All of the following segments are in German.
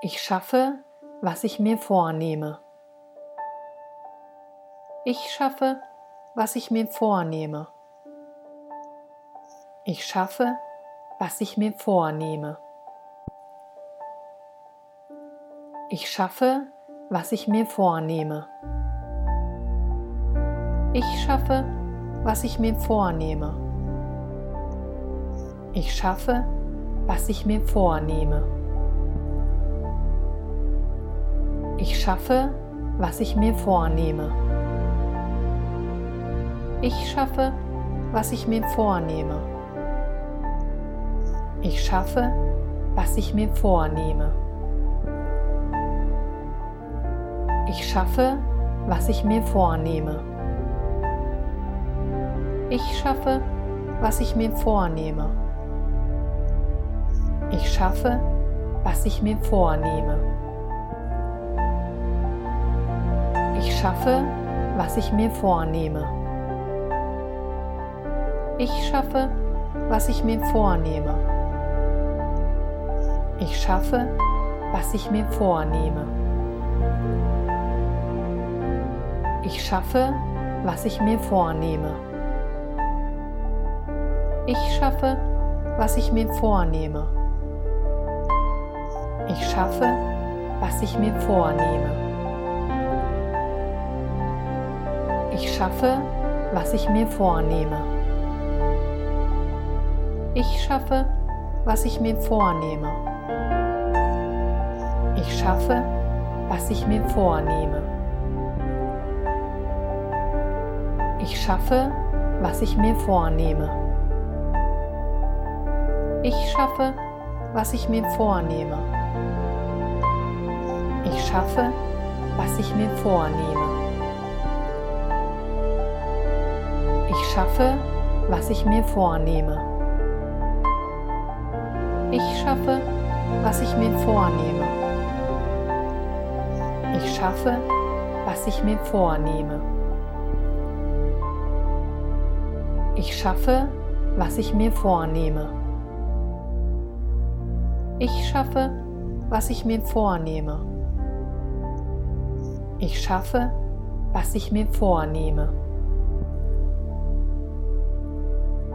Ich schaffe, was ich mir vornehme. Ich schaffe, was ich mir vornehme. Ich schaffe, was ich mir vornehme. Ich schaffe, was ich mir vornehme. Ich schaffe, was ich mir vornehme. Ich schaffe, was ich mir vornehme. Ich schaffe, was ich mir vornehme. Ich schaffe, was ich mir vornehme. Ich schaffe, was ich mir vornehme. Ich schaffe, was ich mir vornehme. Ich schaffe, was ich mir vornehme. Ich schaffe, was ich mir vornehme. Ich schaffe, was ich mir vornehme. Ich schaffe, was ich mir vornehme. Ich schaffe, was ich mir vornehme. Ich schaffe, was ich mir vornehme. Ich schaffe, was ich mir vornehme. Ich schaffe, was ich mir vornehme. Ich schaffe, was ich mir vornehme. Ich schaffe, was ich mir vornehme. Ich schaffe, was ich mir vornehme. Ich schaffe, was ich mir vornehme. Ich schaffe, was ich mir vornehme. Ich schaffe, was ich mir vornehme. Schaffe, was ich mir vornehme. Ich schaffe, was ich mir vornehme. Ich schaffe, was ich mir vornehme. Ich schaffe, was ich mir vornehme. Ich schaffe, was ich mir vornehme. Ich schaffe, was ich mir vornehme.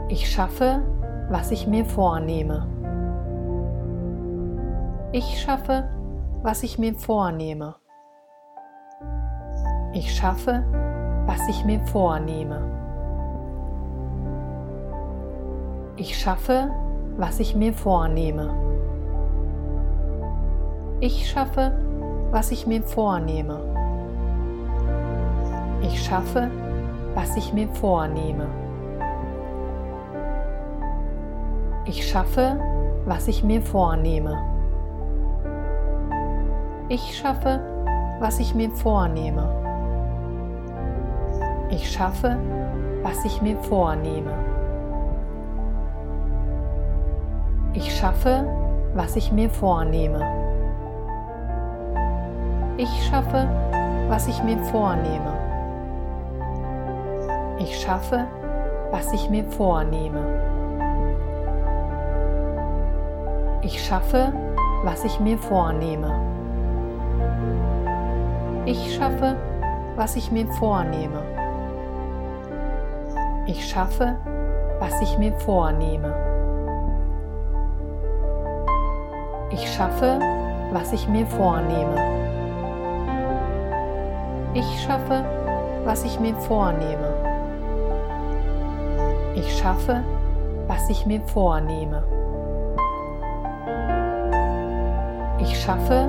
Ich schaffe, was ich mir vornehme. Ich schaffe, was ich mir vornehme. Ich schaffe, was ich mir vornehme. Ich schaffe, was ich mir vornehme. Ich schaffe, was ich mir vornehme. Ich schaffe, was ich mir vornehme. Ich schaffe, was ich mir vornehme. Ich schaffe, was ich mir vornehme. Ich schaffe, was ich mir vornehme. Ich schaffe, was ich mir vornehme. Ich schaffe, was ich mir vornehme. Ich schaffe, was ich mir vornehme. Ich schaffe, was ich mir vornehme. Ich schaffe, was ich mir vornehme. Ich schaffe, was ich mir vornehme. Ich schaffe, was ich mir vornehme. Ich schaffe, was ich mir vornehme. Ich schaffe, was ich mir vornehme. Ich schaffe,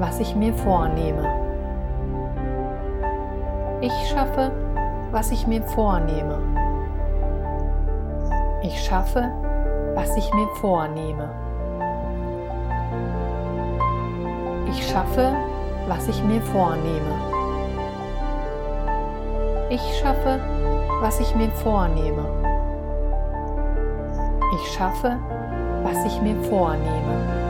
was ich mir vornehme. Ich schaffe, was ich mir vornehme. Ich schaffe, was ich mir vornehme. Ich schaffe, was ich mir vornehme. Ich schaffe, was ich mir vornehme. Ich schaffe, was ich mir vornehme.